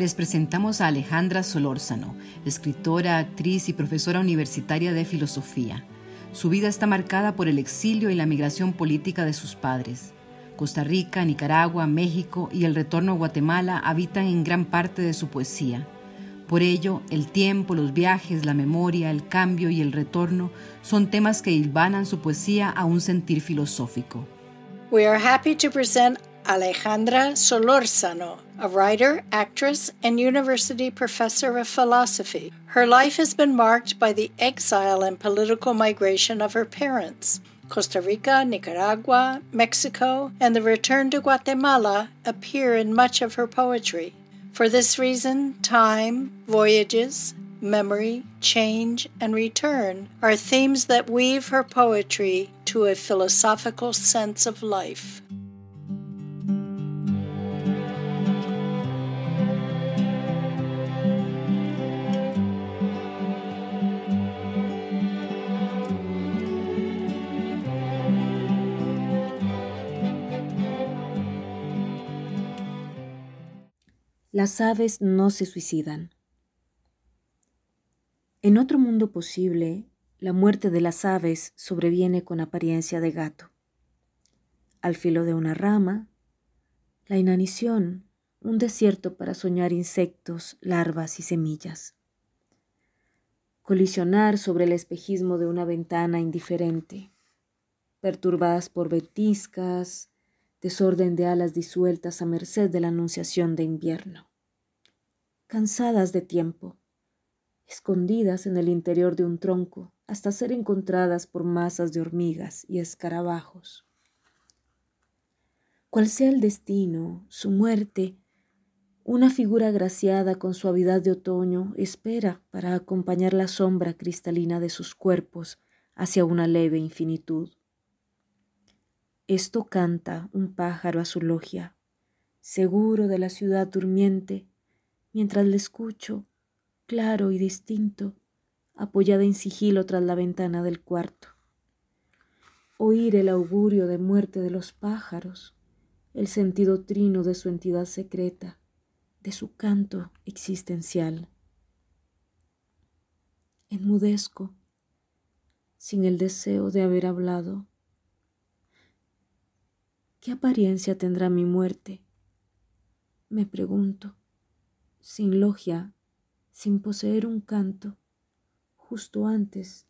Les presentamos a Alejandra Solórzano, escritora, actriz y profesora universitaria de filosofía. Su vida está marcada por el exilio y la migración política de sus padres. Costa Rica, Nicaragua, México y el retorno a Guatemala habitan en gran parte de su poesía. Por ello, el tiempo, los viajes, la memoria, el cambio y el retorno son temas que hilvanan su poesía a un sentir filosófico. We are happy to present Alejandra Solórzano, a writer, actress, and university professor of philosophy. Her life has been marked by the exile and political migration of her parents. Costa Rica, Nicaragua, Mexico, and the return to Guatemala appear in much of her poetry. For this reason, time, voyages, memory, change, and return are themes that weave her poetry to a philosophical sense of life. Las aves no se suicidan. En otro mundo posible, la muerte de las aves sobreviene con apariencia de gato. Al filo de una rama, la inanición, un desierto para soñar insectos, larvas y semillas. Colisionar sobre el espejismo de una ventana indiferente, perturbadas por ventiscas, desorden de alas disueltas a merced de la anunciación de invierno. Cansadas de tiempo, escondidas en el interior de un tronco hasta ser encontradas por masas de hormigas y escarabajos. Cual sea el destino, su muerte, una figura agraciada con suavidad de otoño espera para acompañar la sombra cristalina de sus cuerpos hacia una leve infinitud. Esto canta un pájaro a su logia, seguro de la ciudad durmiente, mientras le escucho, claro y distinto, apoyada en sigilo tras la ventana del cuarto. Oír el augurio de muerte de los pájaros, el sentido trino de su entidad secreta, de su canto existencial. Enmudezco, sin el deseo de haber hablado ¿Qué apariencia tendrá mi muerte? Me pregunto, sin logia, sin poseer un canto, justo antes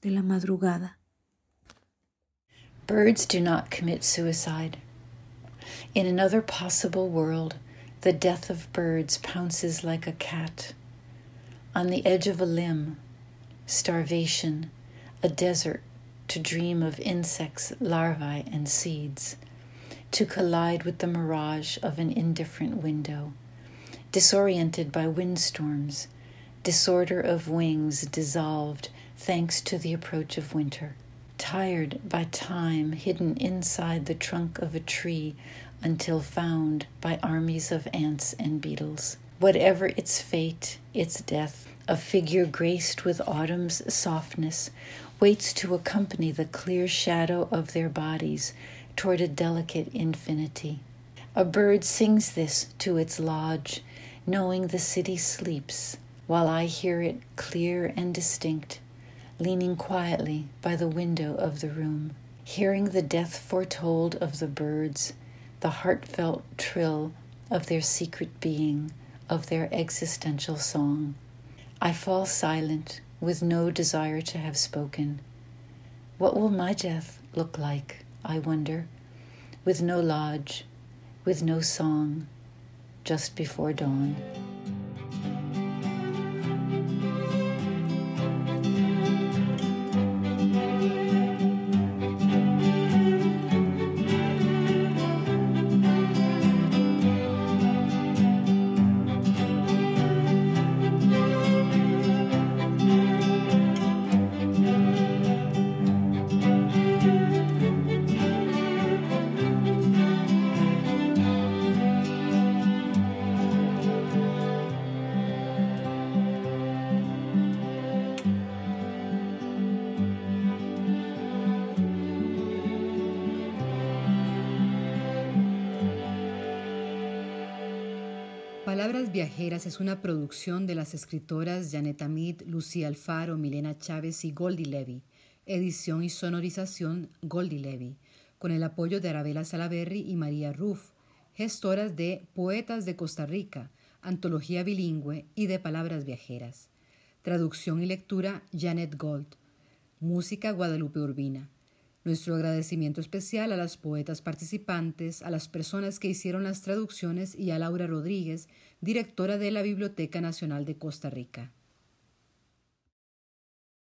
de la madrugada. Birds do not commit suicide. In another possible world, the death of birds pounces like a cat. On the edge of a limb, starvation, a desert to dream of insects, larvae, and seeds to collide with the mirage of an indifferent window, disoriented by windstorms, disorder of wings dissolved thanks to the approach of winter, tired by time hidden inside the trunk of a tree until found by armies of ants and beetles. Whatever its fate, its death, a figure graced with autumn's softness waits to accompany the clear shadow of their bodies toward a delicate infinity. A bird sings this to its lodge, knowing the city sleeps, while I hear it clear and distinct, leaning quietly by the window of the room, hearing the death foretold of the birds, the heartfelt trill of their secret being, of their existential song. I fall silent with no desire to have spoken. What will my death look like? I wonder, with no lodge, with no song, just before dawn. Palabras Viajeras es una producción de las escritoras Janet Amid, Lucía Alfaro, Milena Chávez y Goldie Levy. Edición y sonorización Goldie Levy, con el apoyo de Arabella Salaberry y María Ruff, gestoras de Poetas de Costa Rica, Antología Bilingüe y de Palabras Viajeras. Traducción y lectura Janet Gold. Música Guadalupe Urbina. Nuestro agradecimiento especial a las poetas participantes, a las personas que hicieron las traducciones y a Laura Rodríguez, directora de la Biblioteca Nacional de Costa Rica.